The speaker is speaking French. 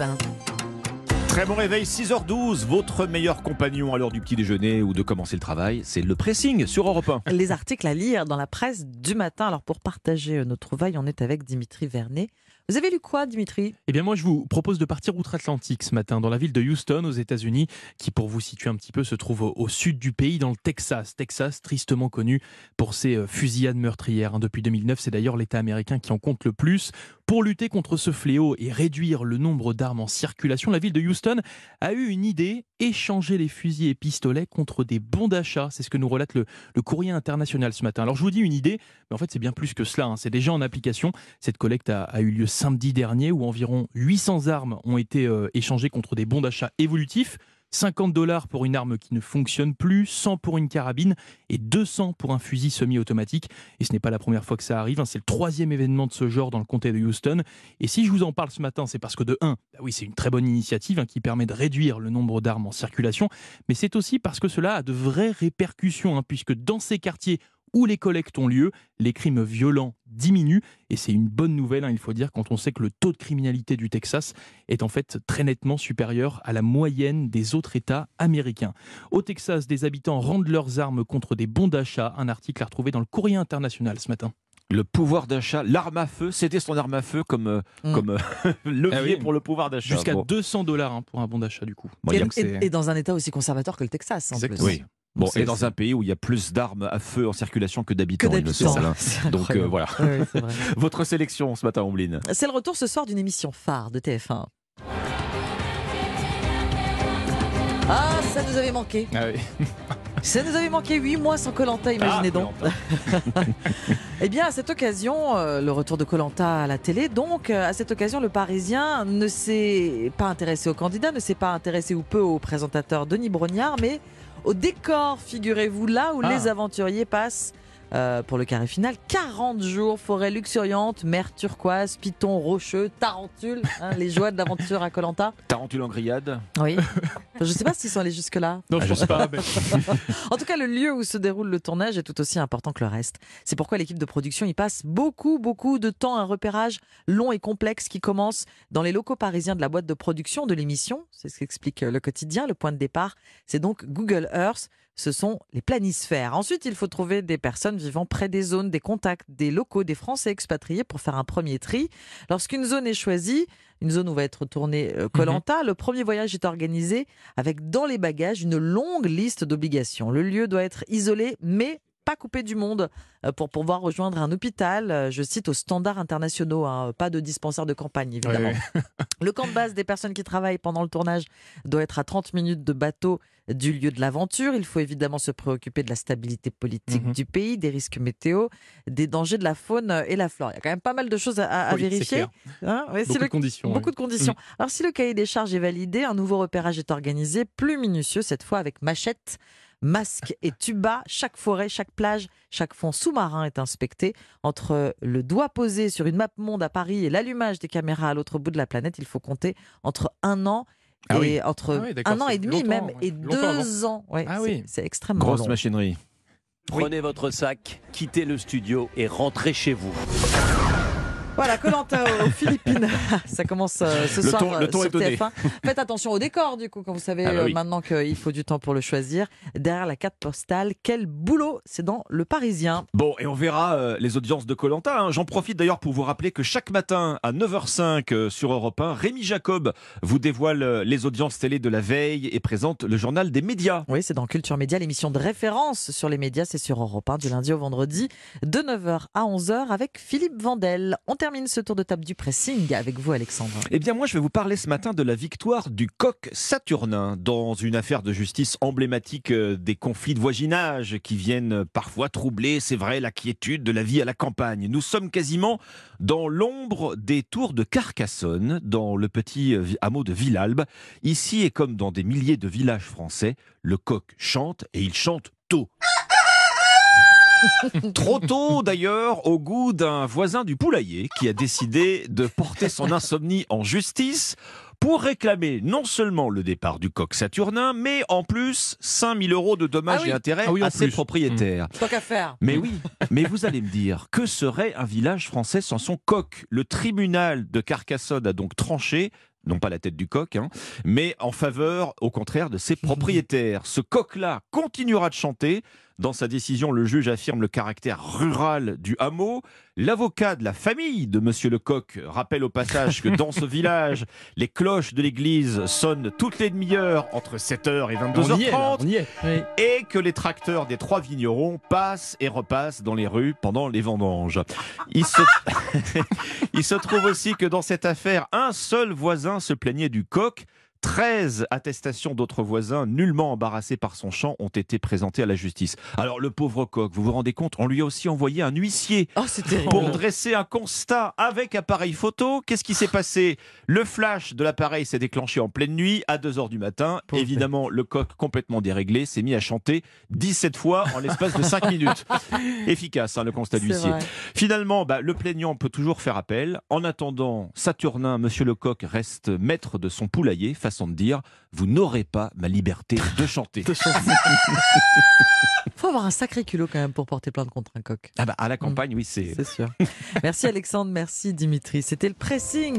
Europe 1. Très bon réveil, 6h12, votre meilleur compagnon à l'heure du petit déjeuner ou de commencer le travail, c'est le pressing sur Europe 1. Les articles à lire dans la presse du matin. Alors pour partager euh, nos trouvailles, on est avec Dimitri Vernet. Vous avez lu quoi, Dimitri? Eh bien, moi, je vous propose de partir outre-Atlantique ce matin, dans la ville de Houston, aux États-Unis, qui, pour vous situer un petit peu, se trouve au, au sud du pays, dans le Texas. Texas, tristement connu pour ses euh, fusillades meurtrières. hein. Depuis 2009, c'est d'ailleurs l'État américain qui en compte le plus. Pour lutter contre ce fléau et réduire le nombre d'armes en circulation, la ville de Houston a eu une idée échanger les fusils et pistolets contre des bons d'achat. C'est ce que nous relate le, courrier international ce matin. Alors, je vous dis une idée, mais en fait, c'est bien plus que cela. hein. C'est déjà en application. Cette collecte a, a eu lieu samedi dernier où environ 800 armes ont été euh, échangées contre des bons d'achat évolutifs. 50 dollars pour une arme qui ne fonctionne plus, 100 pour une carabine et 200 pour un fusil semi-automatique. Et ce n'est pas la première fois que ça arrive, hein. c'est le troisième événement de ce genre dans le comté de Houston. Et si je vous en parle ce matin, c'est parce que de 1, bah oui, c'est une très bonne initiative hein, qui permet de réduire le nombre d'armes en circulation, mais c'est aussi parce que cela a de vraies répercussions, hein, puisque dans ces quartiers où les collectes ont lieu, les crimes violents diminuent. Et c'est une bonne nouvelle, hein, il faut dire, quand on sait que le taux de criminalité du Texas est en fait très nettement supérieur à la moyenne des autres États américains. Au Texas, des habitants rendent leurs armes contre des bons d'achat. Un article à retrouver dans le courrier international ce matin. Le pouvoir d'achat, l'arme à feu, c'était son arme à feu comme, euh, Mm. comme euh, levier Ah oui. pour le pouvoir d'achat. Jusqu'à Bon. 200 dollars hein, pour un bon d'achat du coup. Bon, et, dans un État aussi conservateur que le Texas, en plus. Oui. Bon, et dans un pays où il y a plus d'armes à feu en circulation que d'habitants, il semble. hein. C'est Donc euh, voilà. Oui. Votre sélection ce matin, Ombline. C'est le retour ce soir d'une émission phare de TF1. Ah, ça nous avait manqué. Ah oui. Ça nous avait manqué 8 mois sans Colanta, imaginez Ah, donc. Eh bien, à cette occasion, euh, le retour de Colanta à la télé, donc, euh, à cette occasion, le Parisien ne s'est pas intéressé aux candidats, ne s'est pas intéressé ou peu au présentateur Denis Brognard, mais au décor, figurez-vous, là où Ah. les aventuriers passent. Euh, pour le carré final, 40 jours, forêt luxuriante, mer turquoise, piton rocheux, tarentule, hein, les joies de l'aventure à Colanta. Tarentule en grillade. Oui. Je ne sais pas s'ils sont allés jusque-là. Non, je pense pas. mais- En tout cas, le lieu où se déroule le tournage est tout aussi important que le reste. C'est pourquoi l'équipe de production y passe beaucoup, beaucoup de temps. Un repérage long et complexe qui commence dans les locaux parisiens de la boîte de production de l'émission. C'est ce qu'explique le quotidien. Le point de départ, c'est donc Google Earth. Ce sont les planisphères. Ensuite, il faut trouver des personnes vivant près des zones, des contacts, des locaux, des Français expatriés pour faire un premier tri. Lorsqu'une zone est choisie, une zone où va être tournée Colanta, le premier voyage est organisé avec dans les bagages une longue liste d'obligations. Le lieu doit être isolé, mais pas coupé du monde euh, pour pouvoir rejoindre un hôpital, euh, je cite, aux standards internationaux, hein, pas de dispensaire de campagne évidemment. Le camp de base des personnes qui travaillent pendant le tournage doit être à 30 minutes de bateau du lieu de l'aventure. Il faut évidemment se préoccuper de la stabilité politique Mhm. du pays, des risques météo, des dangers de la faune et la flore. Il y a quand même pas mal de choses à, à Oui, c'est vérifier. Hein Ouais, si Beaucoup le- de conditions. Beaucoup ouais. de conditions. Alors, si le cahier des charges est validé, un nouveau repérage est organisé, plus minutieux cette fois avec machette, masque et tuba. Chaque forêt, chaque plage, chaque fond sous-marin est inspecté. Entre le doigt posé sur une map monde à Paris et l'allumage des caméras à l'autre bout de la planète, il faut compter entre un an et Ah oui. entre Ah oui, un an et demi même ouais. et deux ans. Ouais, Ah c'est- oui. c'est extrêmement Grosse long. machinerie. Prenez votre sac, quittez le studio et rentrez chez vous. Voilà, Colanta aux Philippines. Ça commence euh, ce Le soir ton- le euh, ton sur est donné. TF1. Faites attention au décor, du coup, quand vous savez Ah bah euh, oui. maintenant qu'il faut du temps pour le choisir. Derrière la carte postale, quel boulot C'est dans Le Parisien. Bon, et on verra euh, les audiences de Colanta. J'en profite d'ailleurs pour vous rappeler que chaque matin à 9h05 euh, sur Europe 1, Rémi Jacob vous dévoile euh, les audiences télé de la veille et présente le journal des médias. Oui, c'est dans Culture Média, l'émission de référence sur les médias, c'est sur Europe 1 du lundi au vendredi de 9h à 11h avec Philippe Vandel. On termine ce tour de table du pressing avec vous, Alexandre. Eh bien, moi, je vais vous parler ce matin de la victoire du coq saturnin dans une affaire de justice emblématique euh, des conflits de voisinage qui viennent euh, parfois troubler, c'est vrai, la quiétude de la vie à la campagne. Nous sommes quasiment dans l'ombre des tours de Carcassonne, dans le petit euh, hameau de Villalbe. Ici, et comme dans des milliers de villages français, le coq chante et il chante tôt. Trop tôt d'ailleurs, au goût d'un voisin du poulailler qui a décidé de porter son insomnie en justice pour réclamer non seulement le départ du coq saturnin, mais en plus 5000 euros de dommages Ah oui. et intérêts Ah oui, en à ses plus. propriétaires. Tant qu'à faire. Mais oui, mais vous allez me dire, que serait un village français sans son coq? Le tribunal de Carcassonne a donc tranché, non pas la tête du coq, hein, mais en faveur, au contraire, de ses propriétaires. Ce coq-là continuera de chanter. Dans sa décision, le juge affirme le caractère rural du hameau. L'avocat de la famille de Monsieur Lecoq rappelle au passage que dans ce village, les cloches de l'église sonnent toutes les demi-heures entre 7h et On y est, là, 22h30 on y est. Oui. et que les tracteurs des trois vignerons passent et repassent dans les rues pendant les vendanges. Il se, Il se trouve aussi que dans cette affaire, un seul voisin se plaignait du coq. 13 attestations d'autres voisins nullement embarrassés par son chant ont été présentées à la justice. Alors le pauvre coq, vous vous rendez compte, on lui a aussi envoyé un huissier Oh, pour dresser un constat avec appareil photo. Qu'est-ce qui s'est passé? Le flash de l'appareil s'est déclenché en pleine nuit à 2h du matin. Pauvre Évidemment, le coq complètement déréglé s'est mis à chanter 17 fois en l'espace de 5 minutes. Efficace, hein, le constat d'huissier. Finalement, bah, le plaignant peut toujours faire appel. En attendant, Saturnin, Monsieur Lecoq, reste maître de son poulailler, façon de dire Vous n'aurez pas ma liberté de chanter. Faut avoir un sacré culot quand même pour porter plainte contre un coq. Ah bah, à la campagne, oui, c'est. C'est sûr. Merci Alexandre, merci Dimitri. C'était le pressing.